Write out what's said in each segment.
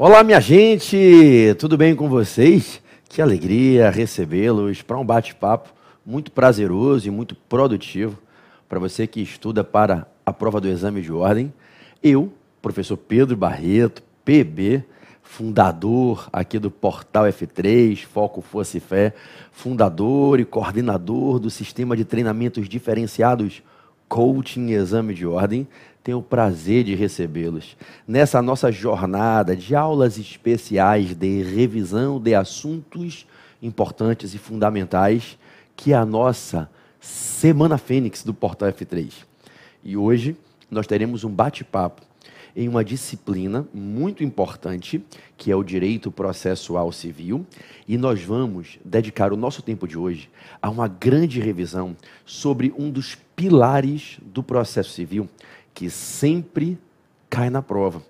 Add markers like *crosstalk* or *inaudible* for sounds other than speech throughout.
Olá, minha gente! Tudo bem com vocês? Que alegria recebê-los para um bate-papo muito prazeroso e muito produtivo para você que estuda para a prova do exame de ordem. Eu, professor Pedro Barreto, PB, fundador aqui do Portal F3, Foco Fosse Fé, fundador e coordenador do sistema de treinamentos diferenciados Coaching Exame de Ordem tenho o prazer de recebê-los nessa nossa jornada de aulas especiais de revisão de assuntos importantes e fundamentais, que é a nossa Semana Fênix do Portal F3. E hoje nós teremos um bate-papo em uma disciplina muito importante, que é o direito processual civil, e nós vamos dedicar o nosso tempo de hoje a uma grande revisão sobre um dos pilares do processo civil, que sempre cai na prova.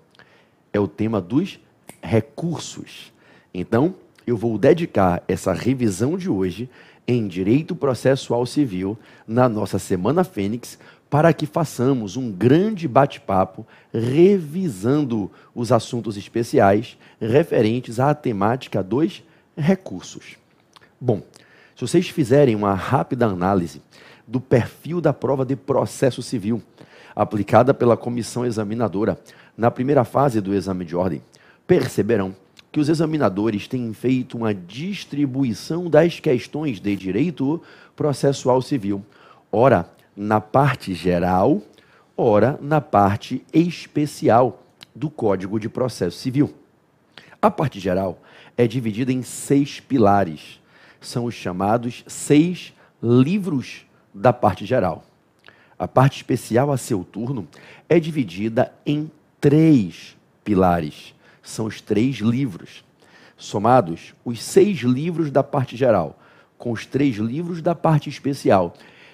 É o tema dos recursos. Então, eu vou dedicar essa revisão de hoje em Direito Processual Civil na nossa Semana Fênix para que façamos um grande bate-papo revisando os assuntos especiais referentes à temática dos recursos. Bom, se vocês fizerem uma rápida análise do perfil da prova de processo civil, aplicada pela comissão examinadora na primeira fase do exame de ordem, perceberão que os examinadores têm feito uma distribuição das questões de direito processual civil, ora na parte geral, ora na parte especial do Código de Processo Civil. A parte geral é dividida em seis pilares. São os chamados seis livros da parte geral. A parte especial a seu turno é dividida em três pilares. São os três livros. Somados, os seis livros da parte geral, com os três livros da parte especial.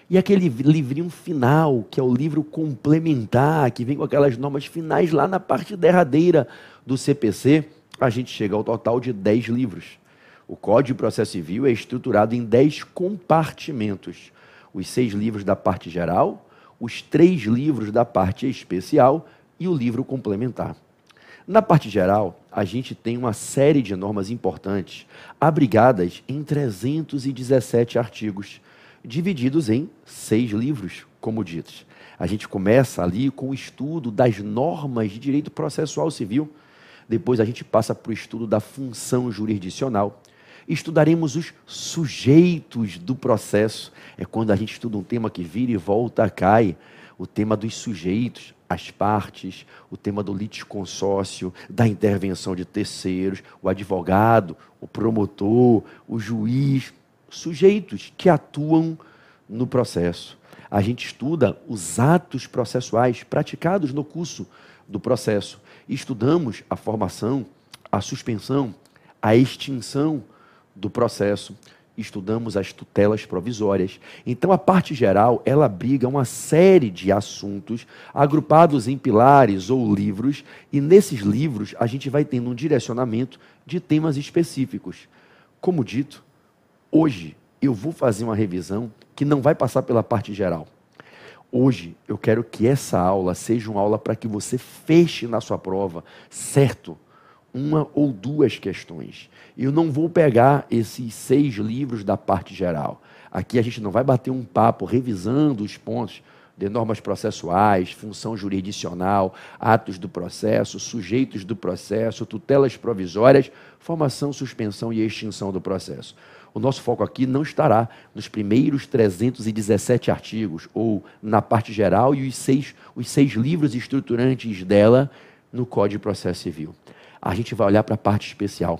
E aquele livrinho final, que é o livro complementar, que vem com aquelas normas finais lá na parte derradeira do CPC, a gente chega ao total de dez livros. O Código de Processo Civil é estruturado em dez compartimentos. Os seis livros da parte geral, os três livros da parte especial e o livro complementar. Na parte geral, a gente tem uma série de normas importantes, abrigadas em 317 artigos, divididos em seis livros, como ditos. A gente começa ali com o estudo das normas de direito processual civil, depois a gente passa para o estudo da função jurisdicional, estudaremos os sujeitos do processo. É quando a gente estuda um tema que vira e volta, cai. O tema dos sujeitos, as partes, o tema do litisconsórcio, da intervenção de terceiros, o advogado, o promotor, o juiz, sujeitos que atuam no processo. A gente estuda os atos processuais praticados no curso do processo. Estudamos a formação, a suspensão, a extinção do processo, estudamos as tutelas provisórias. Então, a parte geral, ela abriga uma série de assuntos agrupados em pilares ou livros, e nesses livros a gente vai tendo um direcionamento de temas específicos. Como dito, hoje eu vou fazer uma revisão que não vai passar pela parte geral. Hoje eu quero que essa aula seja uma aula para que você feche na sua prova, certo? Uma ou duas questões. Eu não vou pegar esses seis livros da parte geral. Aqui a gente não vai bater um papo revisando os pontos de normas processuais, função jurisdicional, atos do processo, sujeitos do processo, tutelas provisórias, formação, suspensão e extinção do processo. O nosso foco aqui não estará nos primeiros 317 artigos, ou na parte geral, e os seis, os seis livros estruturantes dela no Código de Processo Civil a gente vai olhar para a parte especial,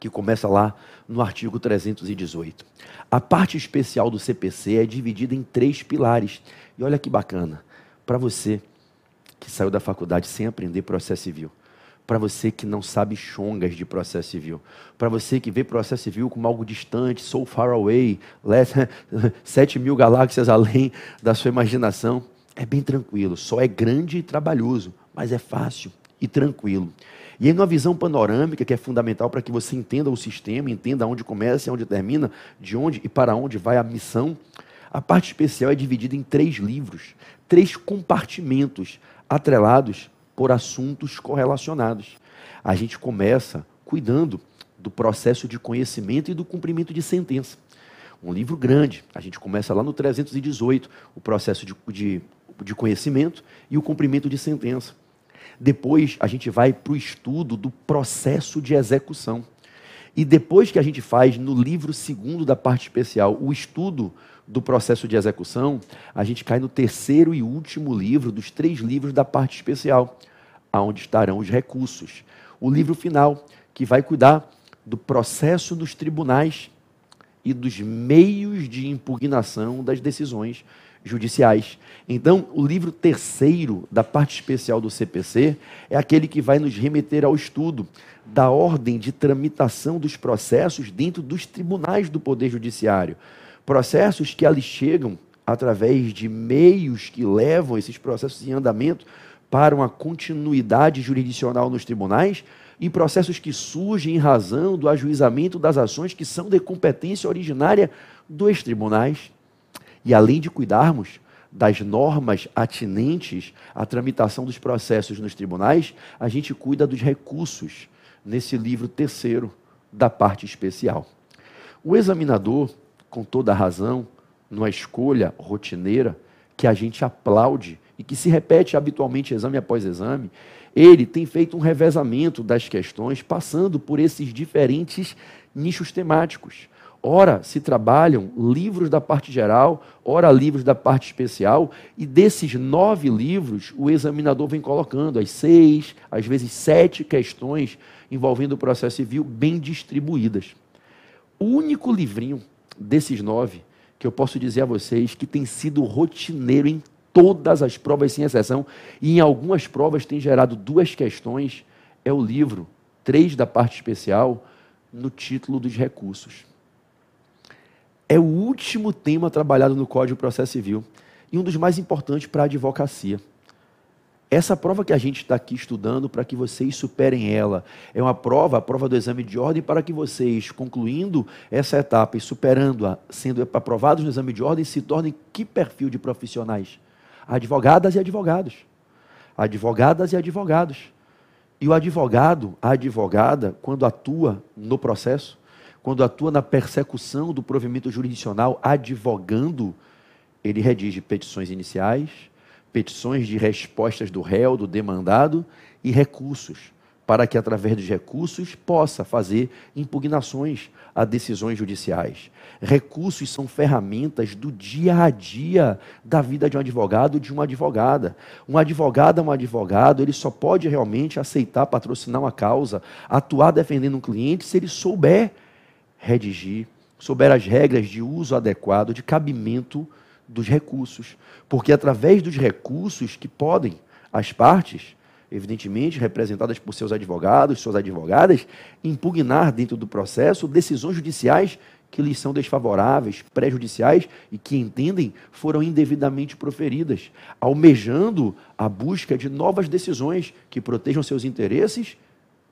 que começa lá no artigo 318. A parte especial do CPC é dividida em três pilares. E olha que bacana, para você que saiu da faculdade sem aprender processo civil, para você que não sabe chongas de processo civil, para você que vê processo civil como algo distante, so far away, *laughs* sete mil galáxias além da sua imaginação, é bem tranquilo, só é grande e trabalhoso, mas é fácil e tranquilo. E em uma visão panorâmica que é fundamental para que você entenda o sistema, entenda onde começa e onde termina, de onde e para onde vai a missão, a parte especial é dividida em três livros, três compartimentos atrelados por assuntos correlacionados. A gente começa cuidando do processo de conhecimento e do cumprimento de sentença. Um livro grande, a gente começa lá no 318, o processo de, de, de conhecimento e o cumprimento de sentença. Depois a gente vai para o estudo do processo de execução. E depois que a gente faz no livro segundo da parte especial o estudo do processo de execução, a gente cai no terceiro e último livro dos três livros da parte especial, aonde estarão os recursos. O livro final, que vai cuidar do processo nos tribunais e dos meios de impugnação das decisões judiciais. Então, o livro terceiro da parte especial do CPC é aquele que vai nos remeter ao estudo da ordem de tramitação dos processos dentro dos tribunais do Poder Judiciário. Processos que ali chegam através de meios que levam esses processos em andamento para uma continuidade jurisdicional nos tribunais e processos que surgem em razão do ajuizamento das ações que são de competência originária dos tribunais. E além de cuidarmos das normas atinentes à tramitação dos processos nos tribunais, a gente cuida dos recursos nesse livro terceiro da parte especial. O examinador, com toda a razão, numa escolha rotineira que a gente aplaude e que se repete habitualmente exame após exame, ele tem feito um revezamento das questões, passando por esses diferentes nichos temáticos. Ora se trabalham livros da parte geral, ora livros da parte especial, e desses nove livros, o examinador vem colocando as seis, às vezes sete questões envolvendo o processo civil bem distribuídas. O único livrinho desses nove que eu posso dizer a vocês que tem sido rotineiro em todas as provas, sem exceção, e em algumas provas tem gerado duas questões, é o livro três da parte especial, no título dos recursos é o último tema trabalhado no Código de Processo Civil e um dos mais importantes para a advocacia. Essa prova que a gente está aqui estudando para que vocês superem ela é uma prova, a prova do exame de ordem, para que vocês, concluindo essa etapa e superando-a, sendo aprovados no exame de ordem, se tornem que perfil de profissionais? Advogadas e advogados. Advogadas e advogados. E o advogado, a advogada, quando atua no processo, quando atua na persecução do provimento jurisdicional, advogando, ele redige petições iniciais, petições de respostas do réu, do demandado e recursos, para que através dos recursos possa fazer impugnações a decisões judiciais. Recursos são ferramentas do dia a dia da vida de um advogado, de uma advogada. Um advogado é um advogado, ele só pode realmente aceitar patrocinar uma causa, atuar defendendo um cliente se ele souber redigir, souber as regras de uso adequado, de cabimento dos recursos. Porque através dos recursos que podem as partes, evidentemente representadas por seus advogados, suas advogadas, impugnar dentro do processo decisões judiciais que lhes são desfavoráveis, prejudiciais e que entendem foram indevidamente proferidas, almejando a busca de novas decisões que protejam seus interesses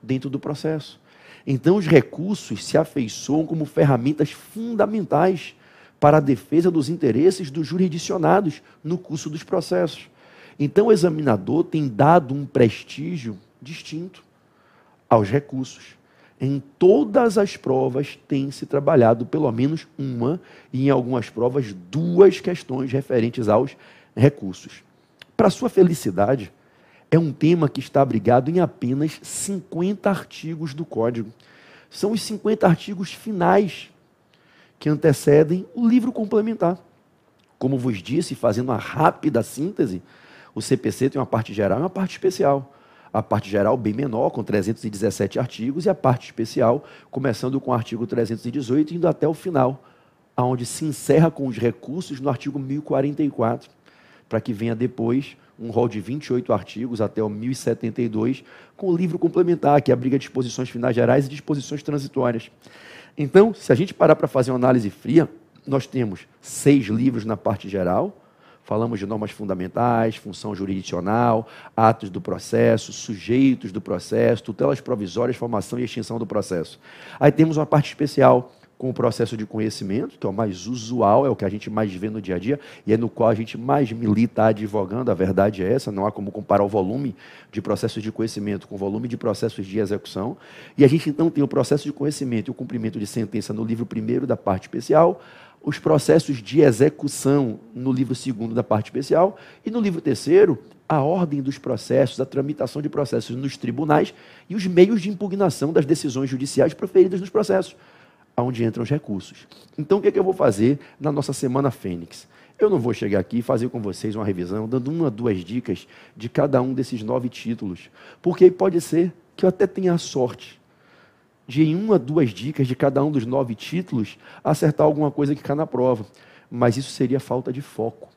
dentro do processo. Então, os recursos se afeiçoam como ferramentas fundamentais para a defesa dos interesses dos jurisdicionados no curso dos processos. Então, o examinador tem dado um prestígio distinto aos recursos. Em todas as provas tem se trabalhado pelo menos uma, e em algumas provas, duas questões referentes aos recursos. Para sua felicidade, é um tema que está abrigado em apenas 50 artigos do Código. São os 50 artigos finais que antecedem o livro complementar. Como vos disse, fazendo uma rápida síntese, o CPC tem uma parte geral e uma parte especial. A parte geral bem menor, com 317 artigos, e a parte especial, começando com o artigo 318 e indo até o final, aonde se encerra com os recursos no artigo 1044, para que venha depois um rol de 28 artigos até o 1072, com o livro complementar, que abriga disposições finais gerais e disposições transitórias. Então, se a gente parar para fazer uma análise fria, nós temos seis livros na parte geral, falamos de normas fundamentais, função jurisdicional, atos do processo, sujeitos do processo, tutelas provisórias, formação e extinção do processo. Aí temos uma parte especial, com o processo de conhecimento, que é o mais usual, é o que a gente mais vê no dia a dia, e é no qual a gente mais milita advogando, a verdade é essa, não há como comparar o volume de processos de conhecimento com o volume de processos de execução. E a gente então tem o processo de conhecimento e o cumprimento de sentença no livro primeiro da parte especial, os processos de execução no livro segundo da parte especial, e no livro terceiro, a ordem dos processos, a tramitação de processos nos tribunais e os meios de impugnação das decisões judiciais proferidas nos processos aonde entram os recursos. Então, o que, é que eu vou fazer na nossa Semana Fênix? Eu não vou chegar aqui e fazer com vocês uma revisão, dando uma, duas dicas de cada um desses nove títulos, porque pode ser que eu até tenha a sorte de, em uma, duas dicas de cada um dos nove títulos, acertar alguma coisa que cai na prova. Mas isso seria falta de foco.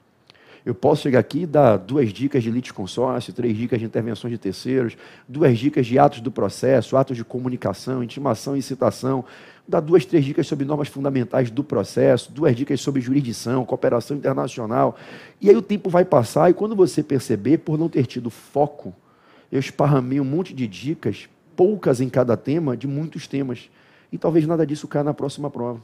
Eu posso chegar aqui e dar duas dicas de litisconsórcio, três dicas de intervenções de terceiros, duas dicas de atos do processo, atos de comunicação, intimação e citação, dar duas, três dicas sobre normas fundamentais do processo, duas dicas sobre jurisdição, cooperação internacional. E aí o tempo vai passar e quando você perceber, por não ter tido foco, eu esparramei um monte de dicas, poucas em cada tema, de muitos temas. E talvez nada disso caia na próxima prova.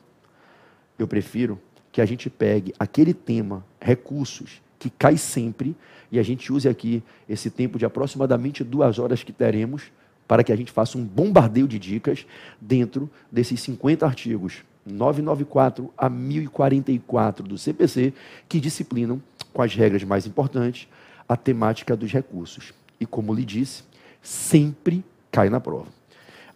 Eu prefiro que a gente pegue aquele tema, recursos, que cai sempre, e a gente use aqui esse tempo de aproximadamente duas horas que teremos para que a gente faça um bombardeio de dicas dentro desses 50 artigos 994 a 1044 do CPC, que disciplinam, com as regras mais importantes, a temática dos recursos. E como lhe disse, sempre cai na prova.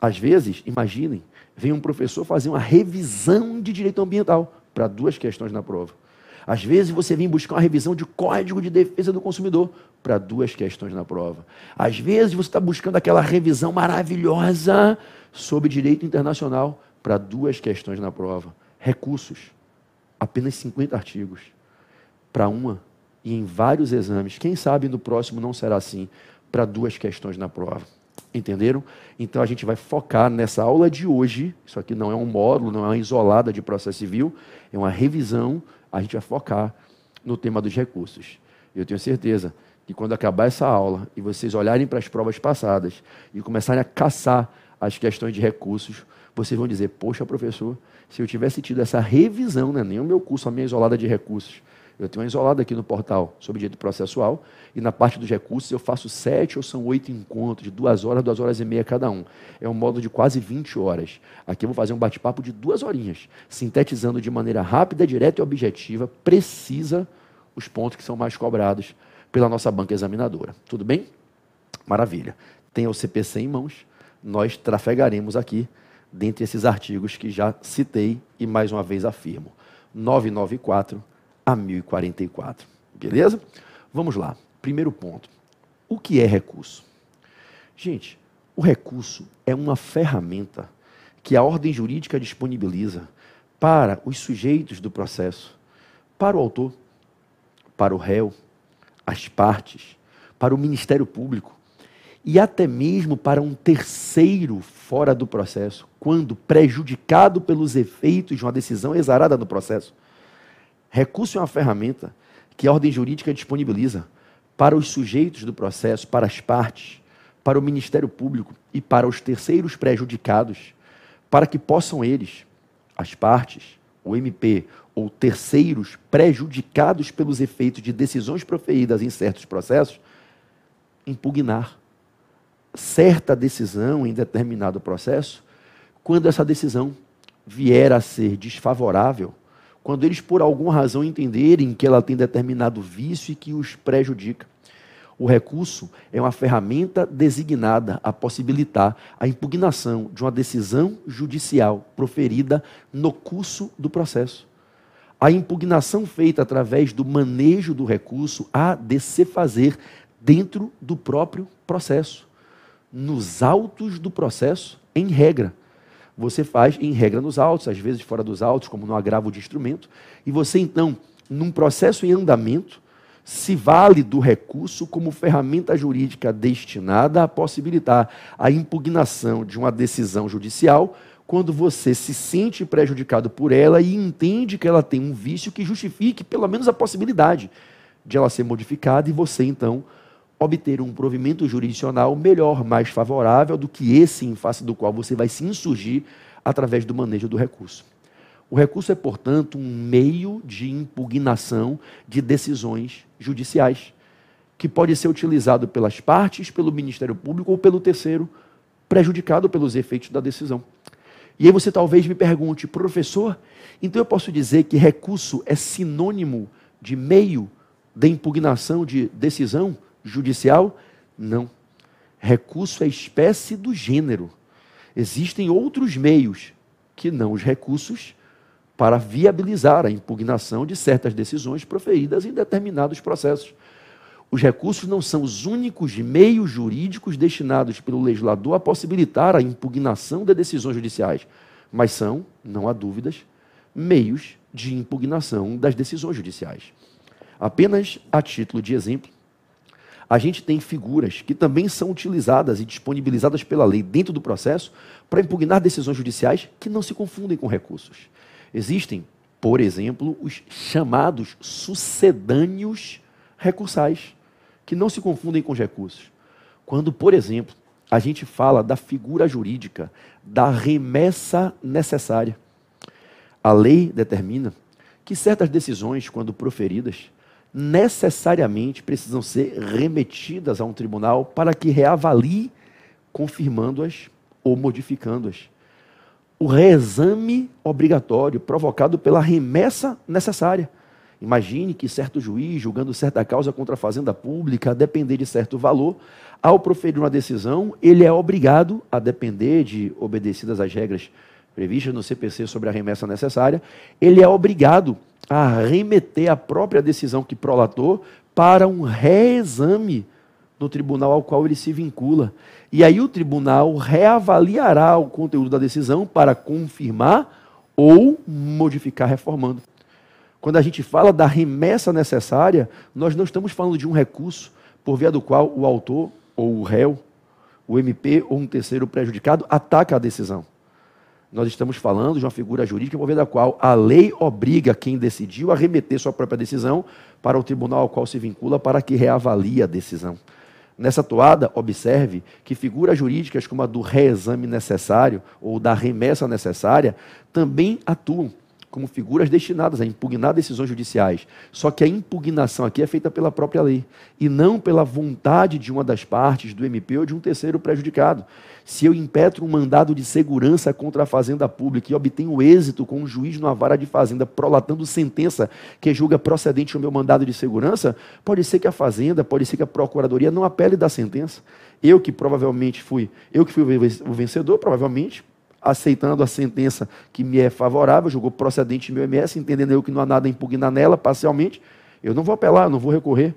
Às vezes, imaginem, vem um professor fazer uma revisão de direito ambiental para duas questões na prova. Às vezes você vem buscar uma revisão de Código de Defesa do Consumidor para duas questões na prova. Às vezes você está buscando aquela revisão maravilhosa sobre direito internacional para duas questões na prova. Recursos, apenas 50 artigos para uma e em vários exames. Quem sabe no próximo não será assim para duas questões na prova. Entenderam? Então a gente vai focar nessa aula de hoje. Isso aqui não é um módulo, não é uma isolada de processo civil, é uma revisão a gente vai focar no tema dos recursos. Eu tenho certeza que quando acabar essa aula e vocês olharem para as provas passadas e começarem a caçar as questões de recursos, vocês vão dizer: Poxa, professor, se eu tivesse tido essa revisão, né, nem o meu curso, a minha isolada de recursos, eu tenho uma isolada aqui no portal sobre direito processual, e na parte dos recursos eu faço sete ou são oito encontros, de duas horas, duas horas e meia cada um. É um modo de quase 20 horas. Aqui eu vou fazer um bate-papo de duas horinhas, sintetizando de maneira rápida, direta e objetiva, precisa, os pontos que são mais cobrados pela nossa banca examinadora. Tudo bem? Maravilha. Tem o CPC em mãos, nós trafegaremos aqui dentre esses artigos que já citei e mais uma vez afirmo. 994 a 1044. Beleza? Vamos lá. Primeiro ponto. O que é recurso? Gente, o recurso é uma ferramenta que a ordem jurídica disponibiliza para os sujeitos do processo, para o autor, para o réu, as partes, para o Ministério Público e até mesmo para um terceiro fora do processo, quando prejudicado pelos efeitos de uma decisão exarada no processo Recurso é uma ferramenta que a ordem jurídica disponibiliza para os sujeitos do processo, para as partes, para o Ministério Público e para os terceiros prejudicados, para que possam eles, as partes, o MP ou terceiros prejudicados pelos efeitos de decisões proferidas em certos processos, impugnar certa decisão em determinado processo, quando essa decisão vier a ser desfavorável quando eles, por alguma razão, entenderem que ela tem determinado vício e que os prejudica. O recurso é uma ferramenta designada a possibilitar a impugnação de uma decisão judicial proferida no curso do processo. A impugnação feita através do manejo do recurso há de se fazer dentro do próprio processo, nos autos do processo, em regra você faz em regra nos autos, às vezes fora dos autos, como no agravo de instrumento, e você então, num processo em andamento, se vale do recurso como ferramenta jurídica destinada a possibilitar a impugnação de uma decisão judicial quando você se sente prejudicado por ela e entende que ela tem um vício que justifique pelo menos a possibilidade de ela ser modificada e você então obter um provimento jurisdicional melhor, mais favorável do que esse em face do qual você vai se insurgir através do manejo do recurso. O recurso é, portanto, um meio de impugnação de decisões judiciais, que pode ser utilizado pelas partes, pelo Ministério Público ou pelo terceiro prejudicado pelos efeitos da decisão. E aí você talvez me pergunte, professor, então eu posso dizer que recurso é sinônimo de meio de impugnação de decisão judicial? Não. Recurso é espécie do gênero. Existem outros meios que não os recursos para viabilizar a impugnação de certas decisões proferidas em determinados processos. Os recursos não são os únicos meios jurídicos destinados pelo legislador a possibilitar a impugnação de decisões judiciais, mas são, não há dúvidas, meios de impugnação das decisões judiciais. Apenas a título de exemplo, a gente tem figuras que também são utilizadas e disponibilizadas pela lei dentro do processo para impugnar decisões judiciais que não se confundem com recursos. Existem, por exemplo, os chamados sucedâneos recursais, que não se confundem com os recursos. Quando, por exemplo, a gente fala da figura jurídica da remessa necessária. A lei determina que certas decisões, quando proferidas, necessariamente precisam ser remetidas a um tribunal para que reavalie, confirmando-as ou modificando-as. O reexame obrigatório provocado pela remessa necessária. Imagine que certo juiz, julgando certa causa contra a fazenda pública, a depender de certo valor, ao proferir uma decisão, ele é obrigado, a depender de obedecidas as regras previstas no CPC sobre a remessa necessária, ele é obrigado a remeter a própria decisão que prolatou para um reexame no tribunal ao qual ele se vincula. E aí o tribunal reavaliará o conteúdo da decisão para confirmar ou modificar reformando. Quando a gente fala da remessa necessária, nós não estamos falando de um recurso por via do qual o autor ou o réu, o MP ou um terceiro prejudicado ataca a decisão. Nós estamos falando de uma figura jurídica via da qual a lei obriga quem decidiu a remeter sua própria decisão para o tribunal ao qual se vincula para que reavalie a decisão. Nessa toada, observe que figuras jurídicas como a do reexame necessário ou da remessa necessária também atuam como figuras destinadas a impugnar decisões judiciais. Só que a impugnação aqui é feita pela própria lei e não pela vontade de uma das partes, do MP ou de um terceiro prejudicado. Se eu impetro um mandado de segurança contra a fazenda pública e obtenho êxito com um juiz numa vara de fazenda prolatando sentença que julga procedente o meu mandado de segurança, pode ser que a fazenda, pode ser que a procuradoria não apele da sentença. Eu que provavelmente fui, eu que fui o vencedor, provavelmente aceitando a sentença que me é favorável, julgou procedente meu MS, entendendo eu que não há nada a impugnar nela parcialmente, eu não vou apelar, não vou recorrer.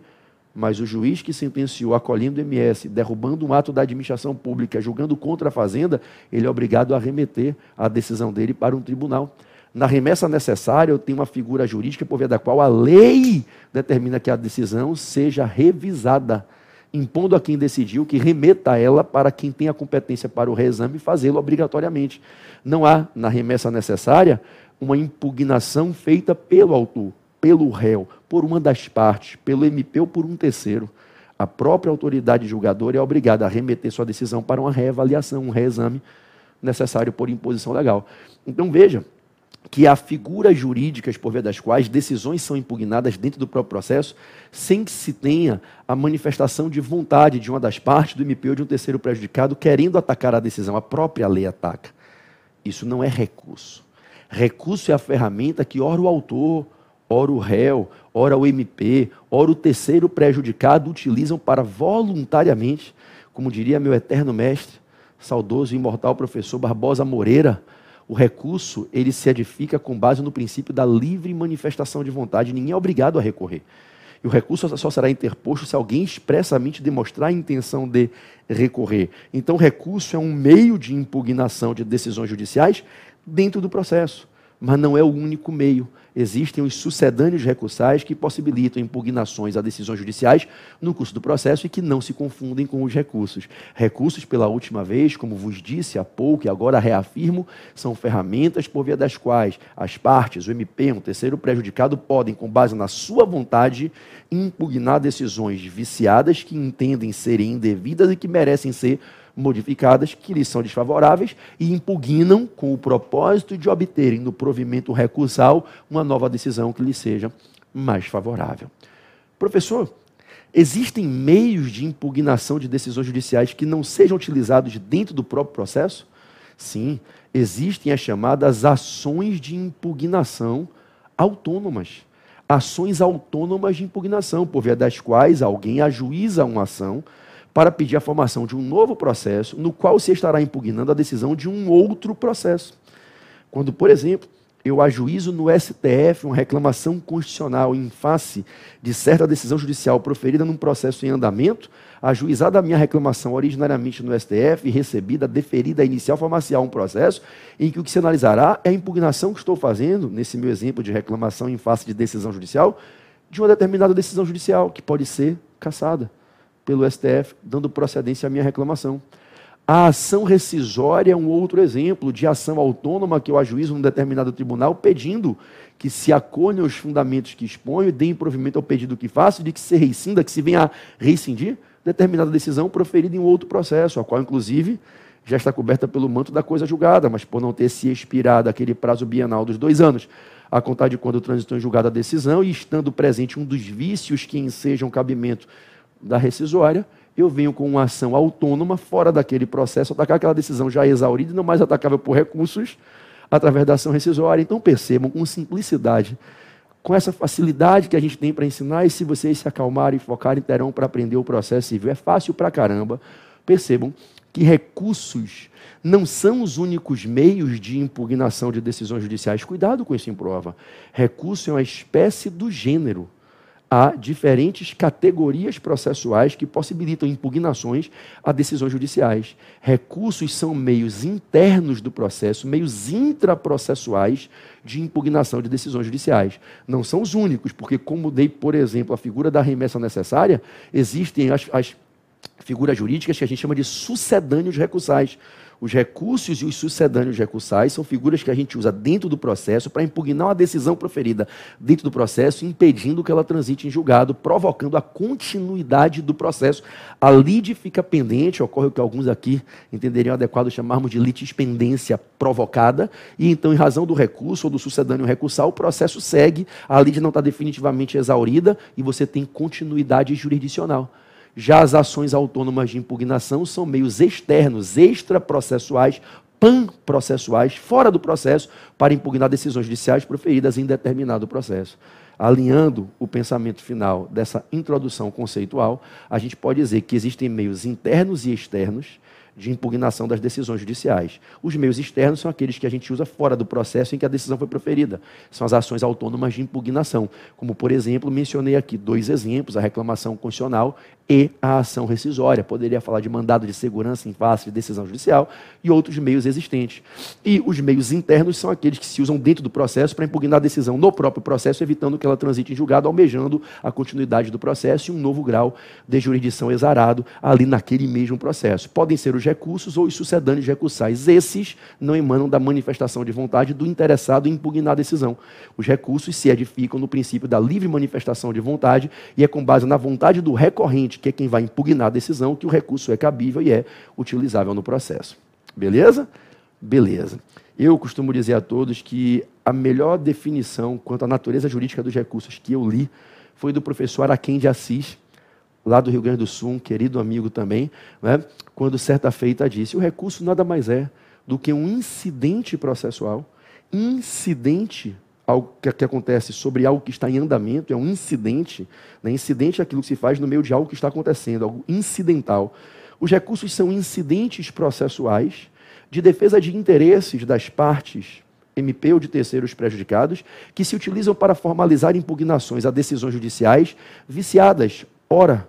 Mas o juiz que sentenciou acolhendo o MS, derrubando um ato da administração pública, julgando contra a Fazenda, ele é obrigado a remeter a decisão dele para um tribunal. Na remessa necessária, eu tenho uma figura jurídica por via da qual a lei determina que a decisão seja revisada impondo a quem decidiu que remeta ela para quem tem a competência para o reexame fazê-lo obrigatoriamente. Não há, na remessa necessária, uma impugnação feita pelo autor, pelo réu, por uma das partes, pelo MP ou por um terceiro. A própria autoridade julgadora é obrigada a remeter sua decisão para uma reavaliação, um reexame necessário por imposição legal. Então veja, que há figuras jurídicas por via das quais decisões são impugnadas dentro do próprio processo, sem que se tenha a manifestação de vontade de uma das partes do MP ou de um terceiro prejudicado querendo atacar a decisão. A própria lei ataca. Isso não é recurso. Recurso é a ferramenta que ora o autor, ora o réu, ora o MP, ora o terceiro prejudicado utilizam para voluntariamente, como diria meu eterno mestre, saudoso e imortal professor Barbosa Moreira, o recurso, ele se edifica com base no princípio da livre manifestação de vontade. Ninguém é obrigado a recorrer. E o recurso só será interposto se alguém expressamente demonstrar a intenção de recorrer. Então, o recurso é um meio de impugnação de decisões judiciais dentro do processo, mas não é o único meio existem os sucedâneos recursais que possibilitam impugnações a decisões judiciais no curso do processo e que não se confundem com os recursos. Recursos, pela última vez, como vos disse há pouco e agora reafirmo, são ferramentas por via das quais as partes, o MP, um terceiro prejudicado, podem, com base na sua vontade, impugnar decisões viciadas que entendem serem indevidas e que merecem ser modificadas que lhes são desfavoráveis e impugnam com o propósito de obterem no provimento recursal uma nova decisão que lhes seja mais favorável. Professor, existem meios de impugnação de decisões judiciais que não sejam utilizados dentro do próprio processo? Sim, existem as chamadas ações de impugnação autônomas. Ações autônomas de impugnação, por via das quais alguém ajuiza uma ação para pedir a formação de um novo processo, no qual se estará impugnando a decisão de um outro processo. Quando, por exemplo, eu ajuizo no STF uma reclamação constitucional em face de certa decisão judicial proferida num processo em andamento, ajuizada a minha reclamação originariamente no STF, recebida, deferida inicial farmacial um processo, em que o que se analisará é a impugnação que estou fazendo, nesse meu exemplo de reclamação em face de decisão judicial, de uma determinada decisão judicial, que pode ser cassada pelo STF, dando procedência à minha reclamação. A ação rescisória é um outro exemplo de ação autônoma que eu ajuizo num determinado tribunal pedindo que se acolhe aos fundamentos que exponho e dê provimento ao pedido que faço, de que se rescinda, que se venha a rescindir determinada decisão proferida em outro processo, a qual, inclusive, já está coberta pelo manto da coisa julgada, mas por não ter se expirado aquele prazo bienal dos dois anos, a contar de quando transitou em julgada a decisão e estando presente um dos vícios que ensejam cabimento da rescisória, eu venho com uma ação autônoma fora daquele processo, atacar aquela decisão já exaurida e não mais atacável por recursos através da ação rescisória. Então percebam com simplicidade, com essa facilidade que a gente tem para ensinar, e se vocês se acalmarem e focarem, terão para aprender o processo civil. É fácil para caramba. Percebam que recursos não são os únicos meios de impugnação de decisões judiciais. Cuidado com isso em prova. Recurso é uma espécie do gênero há diferentes categorias processuais que possibilitam impugnações a decisões judiciais. Recursos são meios internos do processo, meios intraprocessuais de impugnação de decisões judiciais. Não são os únicos, porque, como dei, por exemplo, a figura da remessa necessária, existem as, as figuras jurídicas que a gente chama de sucedâneos recursais. Os recursos e os sucedâneos recursais são figuras que a gente usa dentro do processo para impugnar uma decisão proferida dentro do processo, impedindo que ela transite em julgado, provocando a continuidade do processo. A lide fica pendente, ocorre o que alguns aqui entenderiam adequado chamarmos de litispendência provocada, e então, em razão do recurso ou do sucedâneo recursal, o processo segue, a lide não está definitivamente exaurida e você tem continuidade jurisdicional. Já as ações autônomas de impugnação são meios externos, extraprocessuais, panprocessuais, fora do processo, para impugnar decisões judiciais proferidas em determinado processo. Alinhando o pensamento final dessa introdução conceitual, a gente pode dizer que existem meios internos e externos de impugnação das decisões judiciais. Os meios externos são aqueles que a gente usa fora do processo em que a decisão foi proferida. São as ações autônomas de impugnação. Como, por exemplo, mencionei aqui dois exemplos: a reclamação constitucional e a ação rescisória. Poderia falar de mandado de segurança em face de decisão judicial e outros meios existentes. E os meios internos são aqueles que se usam dentro do processo para impugnar a decisão no próprio processo, evitando que ela transite em julgado, almejando a continuidade do processo e um novo grau de jurisdição exarado ali naquele mesmo processo. Podem ser os recursos ou os sucedâneos recursais. Esses não emanam da manifestação de vontade do interessado em impugnar a decisão. Os recursos se edificam no princípio da livre manifestação de vontade e é com base na vontade do recorrente que é quem vai impugnar a decisão, que o recurso é cabível e é utilizável no processo. Beleza? Beleza. Eu costumo dizer a todos que a melhor definição quanto à natureza jurídica dos recursos que eu li foi do professor Araquém de Assis, lá do Rio Grande do Sul, um querido amigo também, né? quando certa feita disse: o recurso nada mais é do que um incidente processual, incidente algo que, que, acontece sobre algo que está em andamento, é um incidente. Né? Incidente é aquilo que se faz no meio de algo que está acontecendo, algo incidental. Os recursos são incidentes processuais de defesa de interesses das partes MP ou de terceiros prejudicados, que se utilizam para formalizar impugnações a decisões judiciais viciadas, ora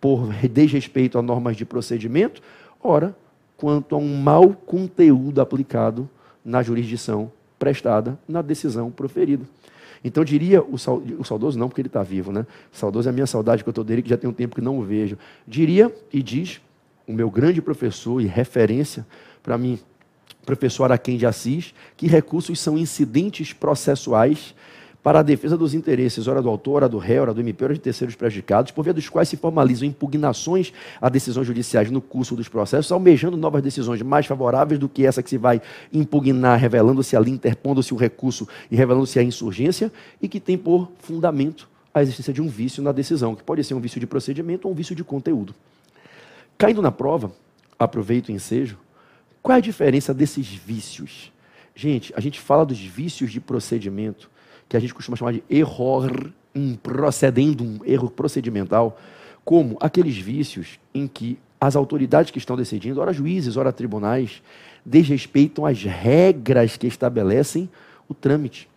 por desrespeito a normas de procedimento, ora quanto a um mau conteúdo aplicado na jurisdição prestada na decisão proferida. Então diria o, saudoso, não porque ele está vivo, né? Saudoso é a minha saudade que eu estou dele, que já tem um tempo que não o vejo. Diria e diz o meu grande professor e referência para mim, professor Araquém de Assis, que recursos são incidentes processuais para a defesa dos interesses, ora do autor, ora do réu, ora do MP, ora de terceiros prejudicados, por via dos quais se formalizam impugnações a decisões judiciais no curso dos processos, almejando novas decisões mais favoráveis do que essa que se vai impugnar, revelando-se ali, interpondo-se o recurso e revelando-se a insurgência, e que tem por fundamento a existência de um vício na decisão, que pode ser um vício de procedimento ou um vício de conteúdo. Caindo na prova, aproveito o ensejo, qual é a diferença desses vícios? Gente, a gente fala dos vícios de procedimento, que a gente costuma chamar de error procedendum, erro procedimental, como aqueles vícios em que as autoridades que estão decidindo, ora juízes, ora tribunais, desrespeitam as regras que estabelecem o trâmite.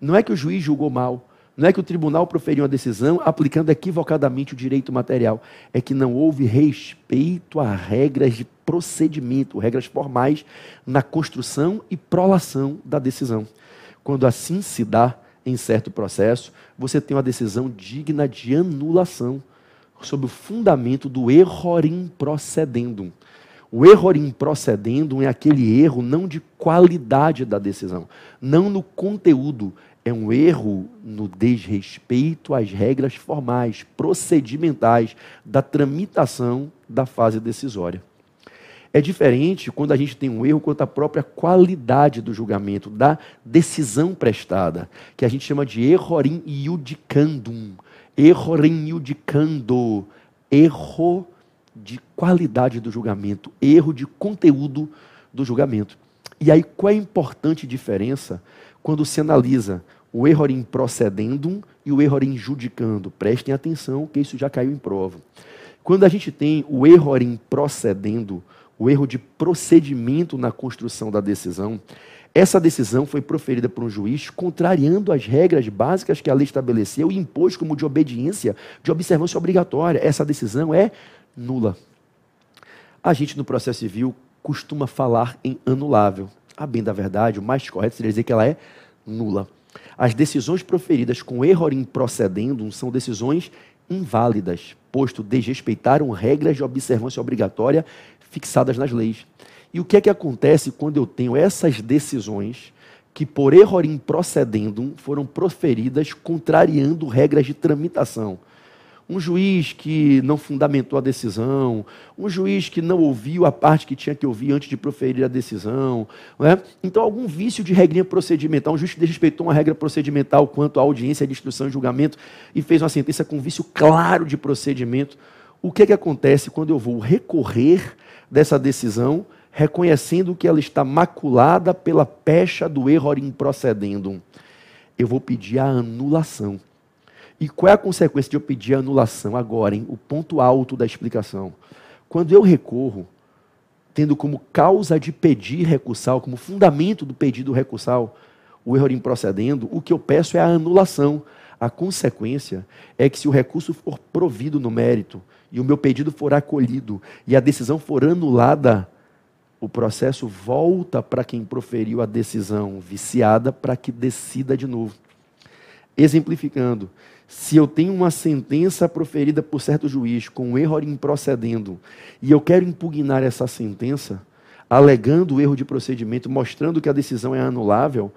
Não é que o juiz julgou mal, não é que o tribunal proferiu uma decisão aplicando equivocadamente o direito material. É que não houve respeito a regras de procedimento, regras formais na construção e prolação da decisão. Quando assim se dá em certo processo, você tem uma decisão digna de anulação sob o fundamento do errorim procedendum. O errorim procedendum é aquele erro não de qualidade da decisão, não no conteúdo, é um erro no desrespeito às regras formais, procedimentais da tramitação da fase decisória. É diferente quando a gente tem um erro quanto à própria qualidade do julgamento, da decisão prestada, que a gente chama de errorim iudicandum. Errorim iudicando. Erro de qualidade do julgamento, erro de conteúdo do julgamento. E aí, qual é a importante diferença quando se analisa o erro in procedendum e o erro in judicando. Prestem atenção que isso já caiu em prova. Quando a gente tem o erro in procedendo, o erro de procedimento na construção da decisão, essa decisão foi proferida por um juiz contrariando as regras básicas que a lei estabeleceu e impôs como de obediência, de observância obrigatória. Essa decisão é nula. A gente no processo civil costuma falar em anulável. A bem da verdade, o mais correto seria dizer que ela é nula. As decisões proferidas com erro em procedendo são decisões inválidas, posto desrespeitaram regras de observância obrigatória fixadas nas leis. E o que é que acontece quando eu tenho essas decisões que, por erro em procedendo, foram proferidas contrariando regras de tramitação? um juiz que não fundamentou a decisão, um juiz que não ouviu a parte que tinha que ouvir antes de proferir a decisão. É? Então, algum vício de regrinha procedimental, um juiz que desrespeitou uma regra procedimental quanto à audiência de instrução e julgamento e fez uma sentença com vício claro de procedimento. O que, é que acontece quando eu vou recorrer dessa decisão, reconhecendo que ela está maculada pela pecha do erro in procedendum? Eu vou pedir a anulação. E qual é a consequência de eu pedir a anulação agora, hein? o ponto alto da explicação? Quando eu recorro, tendo como causa de pedir recursal, como fundamento do pedido recursal, o erro procedendo, o que eu peço é a anulação. A consequência é que se o recurso for provido no mérito e o meu pedido for acolhido e a decisão for anulada, o processo volta para quem proferiu a decisão viciada para que decida de novo. Exemplificando, se eu tenho uma sentença proferida por certo juiz com um erro improcedendo e eu quero impugnar essa sentença, alegando o erro de procedimento, mostrando que a decisão é anulável,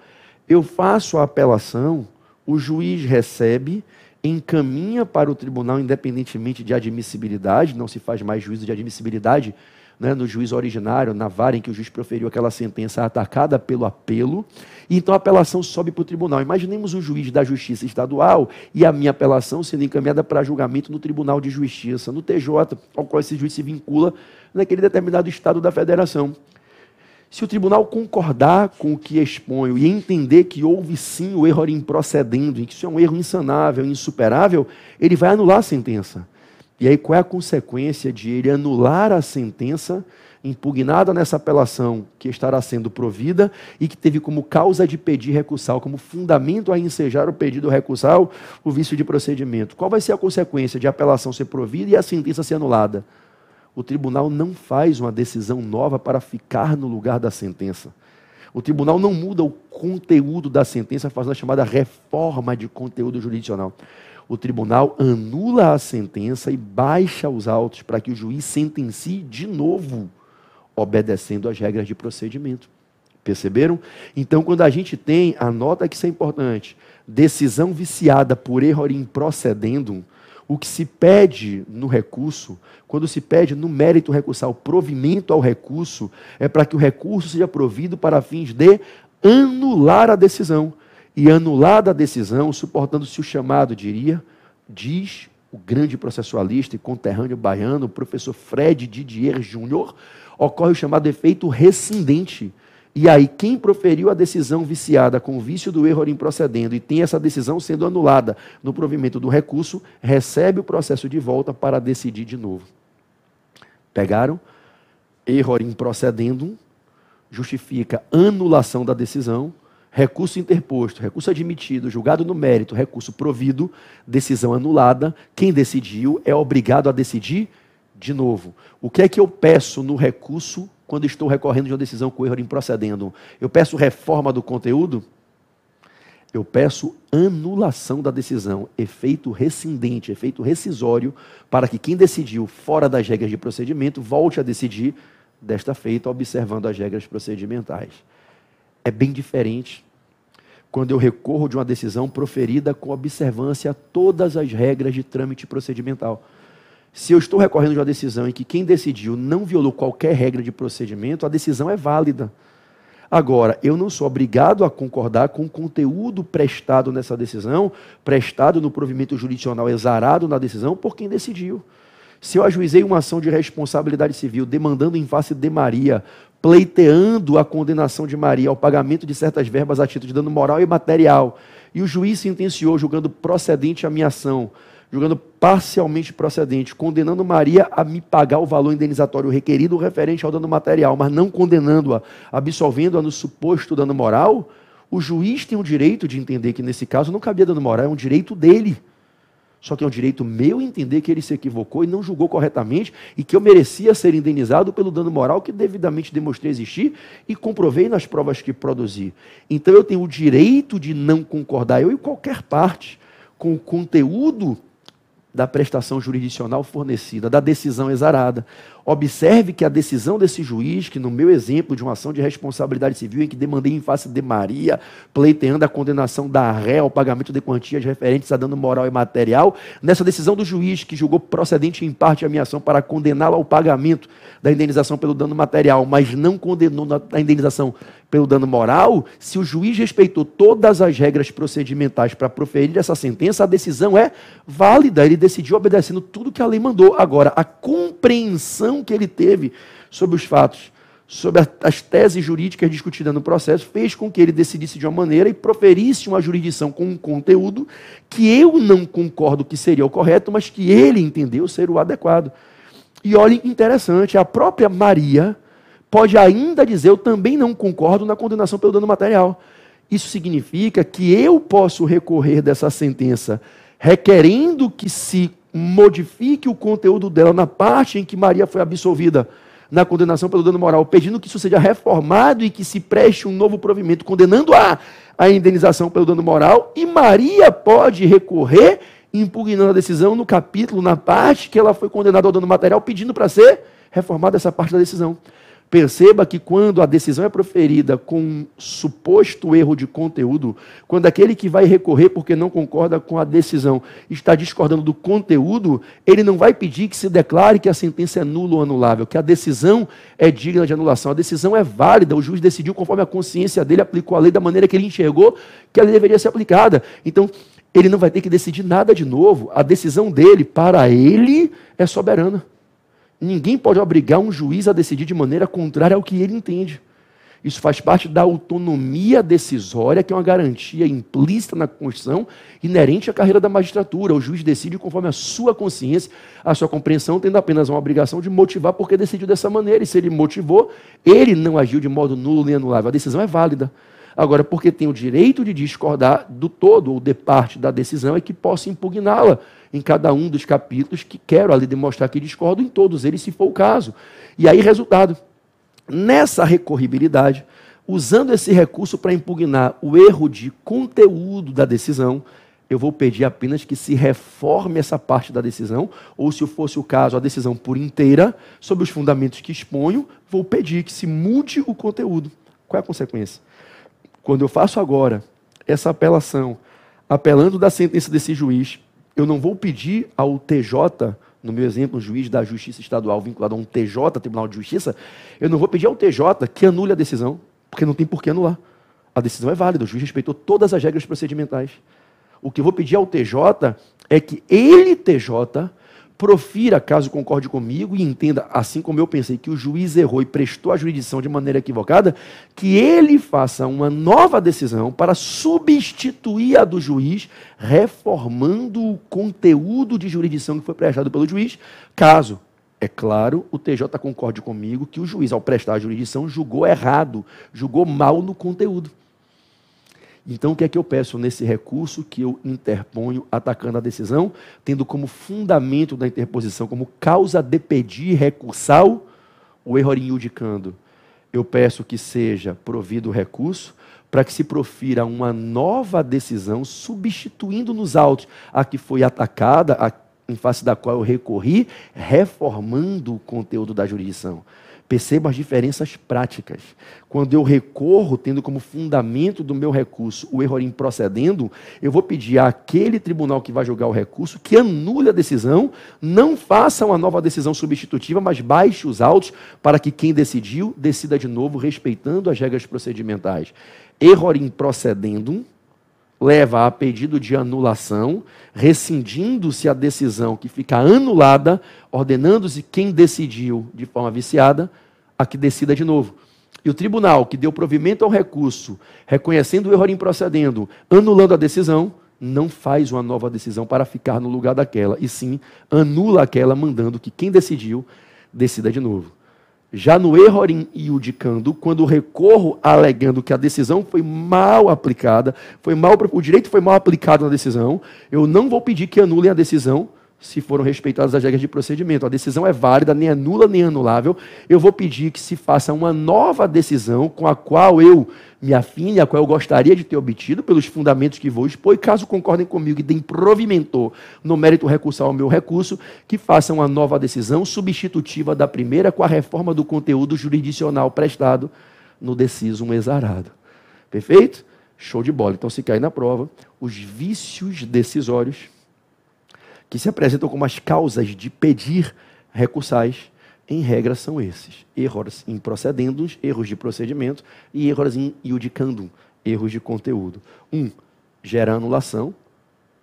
eu faço a apelação, o juiz recebe, encaminha para o tribunal, independentemente de admissibilidade, não se faz mais juízo de admissibilidade né, no juiz originário, na vara em que o juiz proferiu aquela sentença atacada pelo apelo, e então a apelação sobe para o tribunal. Imaginemos um juiz da Justiça Estadual e a minha apelação sendo encaminhada para julgamento no Tribunal de Justiça, no TJ, ao qual esse juiz se vincula naquele determinado estado da federação. Se o tribunal concordar com o que exponho e entender que houve sim o erro improcedendo, e que isso é um erro insanável, insuperável, ele vai anular a sentença. E aí, qual é a consequência de ele anular a sentença impugnada nessa apelação que estará sendo provida e que teve como causa de pedir recursal, como fundamento a ensejar o pedido recursal, o vício de procedimento? Qual vai ser a consequência de a apelação ser provida e a sentença ser anulada? O tribunal não faz uma decisão nova para ficar no lugar da sentença. O tribunal não muda o conteúdo da sentença, faz a chamada reforma de conteúdo jurisdicional o tribunal anula a sentença e baixa os autos para que o juiz sentencie de novo, obedecendo às regras de procedimento. Perceberam? Então, quando a gente tem, anota que isso é importante, decisão viciada por erro em procedendo, o que se pede no recurso, quando se pede no mérito recursal provimento ao recurso, é para que o recurso seja provido para fins de anular a decisão. E anulada a decisão, suportando-se o chamado, diria, diz o grande processualista e conterrâneo baiano, o professor Fred Didier Júnior, ocorre o chamado efeito rescindente e aí, quem proferiu a decisão viciada com o vício do erro improcedendo e tem essa decisão sendo anulada no provimento do recurso, recebe o processo de volta para decidir de novo. Pegaram? Erro improcedendo justifica anulação da decisão, recurso interposto, recurso admitido, julgado no mérito, recurso provido, decisão anulada. Quem decidiu é obrigado a decidir de novo. O que é que eu peço no recurso quando estou recorrendo de uma decisão com erro improcedendo? Eu peço reforma do conteúdo? Eu peço anulação da decisão, efeito rescindente, efeito rescisório, para que quem decidiu fora das regras de procedimento volte a decidir desta feita, observando as regras procedimentais. É bem diferente quando eu recorro de uma decisão proferida com observância a todas as regras de trâmite procedimental. Se eu estou recorrendo de uma decisão em que quem decidiu não violou qualquer regra de procedimento, a decisão é válida. Agora, eu não sou obrigado a concordar com o conteúdo prestado nessa decisão, prestado no provimento jurisdicional exarado na decisão por quem decidiu. Se eu ajuizei uma ação de responsabilidade civil demandando em face de Maria, pleiteando a condenação de Maria ao pagamento de certas verbas a título de dano moral e material, e o juiz sentenciou julgando procedente a minha ação, julgando parcialmente procedente, condenando Maria a me pagar o valor indenizatório requerido referente ao dano material, mas não condenando-a, absolvendo-a no suposto dano moral, o juiz tem o direito de entender que nesse caso não cabia dano moral, é um direito dele. Só que é um direito meu entender que ele se equivocou e não julgou corretamente e que eu merecia ser indenizado pelo dano moral que devidamente demonstrei existir e comprovei nas provas que produzi. Então eu tenho o direito de não concordar, eu e qualquer parte, com o conteúdo da prestação jurisdicional fornecida, da decisão exarada. Observe que a decisão desse juiz, que no meu exemplo de uma ação de responsabilidade civil em que demandei em face de Maria, pleiteando a condenação da ré ao pagamento de quantias referentes a dano moral e material, nessa decisão do juiz que julgou procedente em parte a minha ação para condená-la ao pagamento da indenização pelo dano material, mas não condenou a indenização pelo dano moral, se o juiz respeitou todas as regras procedimentais para proferir essa sentença, a decisão é válida. Ele decidiu obedecendo tudo que a lei mandou. Agora, a compreensão que ele teve sobre os fatos, sobre as teses jurídicas discutidas no processo, fez com que ele decidisse de uma maneira e proferisse uma jurisdição com um conteúdo que eu não concordo que seria o correto, mas que ele entendeu ser o adequado. E olhe, interessante, a própria Maria pode ainda dizer: Eu também não concordo na condenação pelo dano material. Isso significa que eu posso recorrer dessa sentença requerendo que se modifique o conteúdo dela na parte em que Maria foi absolvida na condenação pelo dano moral, pedindo que isso seja reformado e que se preste um novo provimento, condenando a, a indenização pelo dano moral, e Maria pode recorrer, impugnando a decisão no capítulo, na parte que ela foi condenada ao dano material, pedindo para ser reformada essa parte da decisão. Perceba que quando a decisão é proferida com um suposto erro de conteúdo, quando aquele que vai recorrer porque não concorda com a decisão está discordando do conteúdo, ele não vai pedir que se declare que a sentença é nula ou anulável, que a decisão é digna de anulação. A decisão é válida, o juiz decidiu conforme a consciência dele, aplicou a lei da maneira que ele enxergou que ela deveria ser aplicada. Então, ele não vai ter que decidir nada de novo. A decisão dele, para ele, é soberana. Ninguém pode obrigar um juiz a decidir de maneira contrária ao que ele entende. Isso faz parte da autonomia decisória, que é uma garantia implícita na Constituição, inerente à carreira da magistratura. O juiz decide conforme a sua consciência, a sua compreensão, tendo apenas uma obrigação de motivar porque decidiu dessa maneira. E se ele motivou, ele não agiu de modo nulo nem anulável. A decisão é válida. Agora, porque tem o direito de discordar do todo ou de parte da decisão, é que possa impugná-la em cada um dos capítulos que quero ali demonstrar que discordo em todos eles, se for o caso. E aí, resultado. Nessa recorribilidade, usando esse recurso para impugnar o erro de conteúdo da decisão, eu vou pedir apenas que se reforme essa parte da decisão, ou se fosse o caso, a decisão por inteira, sobre os fundamentos que exponho, vou pedir que se mude o conteúdo. Qual é a consequência? Quando eu faço agora essa apelação, apelando da sentença desse juiz, eu não vou pedir ao TJ, no meu exemplo, um juiz da Justiça Estadual vinculado a um TJ, Tribunal de Justiça, eu não vou pedir ao TJ que anule a decisão, porque não tem por que anular. A decisão é válida, o juiz respeitou todas as regras procedimentais. O que eu vou pedir ao TJ é que ele, TJ, profira, caso concorde comigo, e entenda, assim como eu pensei que o juiz errou e prestou a jurisdição de maneira equivocada, que ele faça uma nova decisão para substituir a do juiz, reformando o conteúdo de jurisdição que foi prestado pelo juiz, caso, é claro, o TJ concorde comigo que o juiz, ao prestar a jurisdição, julgou errado, julgou mal no conteúdo. Então, o que é que eu peço nesse recurso que eu interponho atacando a decisão, tendo como fundamento da interposição, como causa de pedir recursal, o erro indicando? Eu peço que seja provido o recurso para que se profira uma nova decisão, substituindo nos autos a que foi atacada, a, em face da qual eu recorri, reformando o conteúdo da jurisdição. Perceba as diferenças práticas. Quando eu recorro, tendo como fundamento do meu recurso o erro procedendo, eu vou pedir àquele tribunal que vai julgar o recurso que anule a decisão, não faça uma nova decisão substitutiva, mas baixe os autos para que quem decidiu decida de novo, respeitando as regras procedimentais. Erro procedendo leva a pedido de anulação, rescindindo-se a decisão que fica anulada, ordenando-se quem decidiu de forma viciada a que decida de novo. E o tribunal que deu provimento ao recurso, reconhecendo o erro em procedendo, anulando a decisão, não faz uma nova decisão para ficar no lugar daquela, e sim anula aquela, mandando que quem decidiu decida de novo. Já no errorim iudicando, quando recorro alegando que a decisão foi mal aplicada, foi mal, o direito foi mal aplicado na decisão, eu não vou pedir que anulem a decisão, se foram respeitadas as regras de procedimento. A decisão é válida, nem anula nem anulável. Eu vou pedir que se faça uma nova decisão com a qual eu me afine, a qual eu gostaria de ter obtido, pelos fundamentos que vou expor, e caso concordem comigo e deem provimento no mérito recursal ao meu recurso, que façam uma nova decisão substitutiva da primeira com a reforma do conteúdo jurisdicional prestado no deciso exarado. Perfeito? Show de bola. Então, se cair na prova, os vícios decisórios que se apresentam como as causas de pedir recursais, em regra são esses: erros em procedendos, erros de procedimento e erros em iudicandum, erros de conteúdo. Um, gera anulação,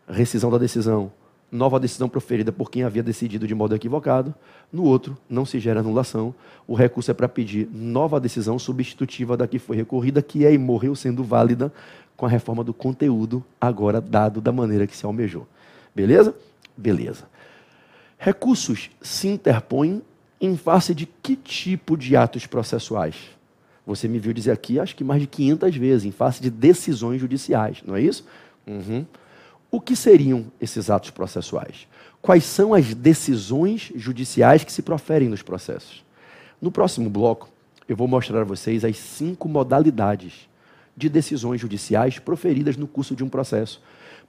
rescisão da decisão, nova decisão proferida por quem havia decidido de modo equivocado. No outro, não se gera anulação. O recurso é para pedir nova decisão substitutiva da que foi recorrida, que é e morreu sendo válida com a reforma do conteúdo, agora dado da maneira que se almejou. Beleza? Beleza. Recursos se interpõem em face de que tipo de atos processuais? Você me viu dizer aqui, acho que mais de 500 vezes, em face de decisões judiciais, não é isso? Uhum. O que seriam esses atos processuais? Quais são as decisões judiciais que se proferem nos processos? No próximo bloco, eu vou mostrar a vocês as cinco modalidades de decisões judiciais proferidas no curso de um processo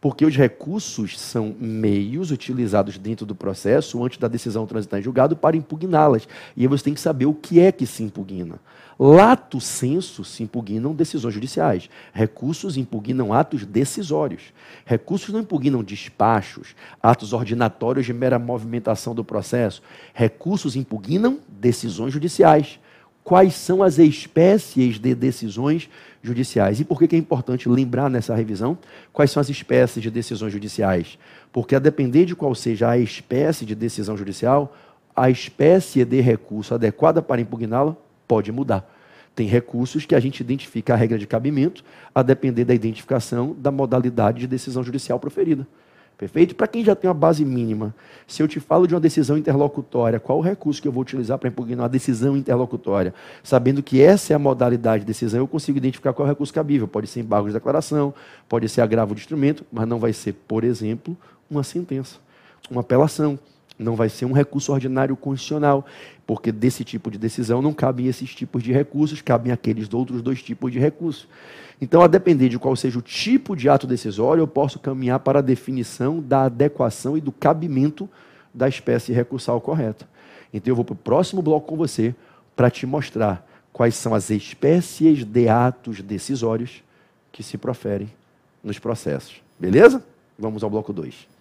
porque os recursos são meios utilizados dentro do processo, antes da decisão transitar em julgado, para impugná-las. E aí você tem que saber o que é que se impugna. Lato senso se impugnam decisões judiciais. Recursos impugnam atos decisórios. Recursos não impugnam despachos, atos ordinatórios de mera movimentação do processo. Recursos impugnam decisões judiciais. Quais são as espécies de decisões judiciais. E por que é importante lembrar nessa revisão quais são as espécies de decisões judiciais? Porque a depender de qual seja a espécie de decisão judicial, a espécie de recurso adequada para impugná-la pode mudar. Tem recursos que a gente identifica a regra de cabimento a depender da identificação da modalidade de decisão judicial proferida. Perfeito? Para quem já tem uma base mínima, se eu te falo de uma decisão interlocutória, qual o recurso que eu vou utilizar para impugnar a decisão interlocutória? Sabendo que essa é a modalidade de decisão, eu consigo identificar qual é o recurso cabível. Pode ser embargo de declaração, pode ser agravo de instrumento, mas não vai ser, por exemplo, uma sentença, uma apelação. Não vai ser um recurso ordinário constitucional, porque desse tipo de decisão não cabem esses tipos de recursos, cabem aqueles outros dois tipos de recursos. Então, a depender de qual seja o tipo de ato decisório, eu posso caminhar para a definição da adequação e do cabimento da espécie recursal correta. Então, eu vou para o próximo bloco com você para te mostrar quais são as espécies de atos decisórios que se proferem nos processos. Beleza? Vamos ao bloco 2.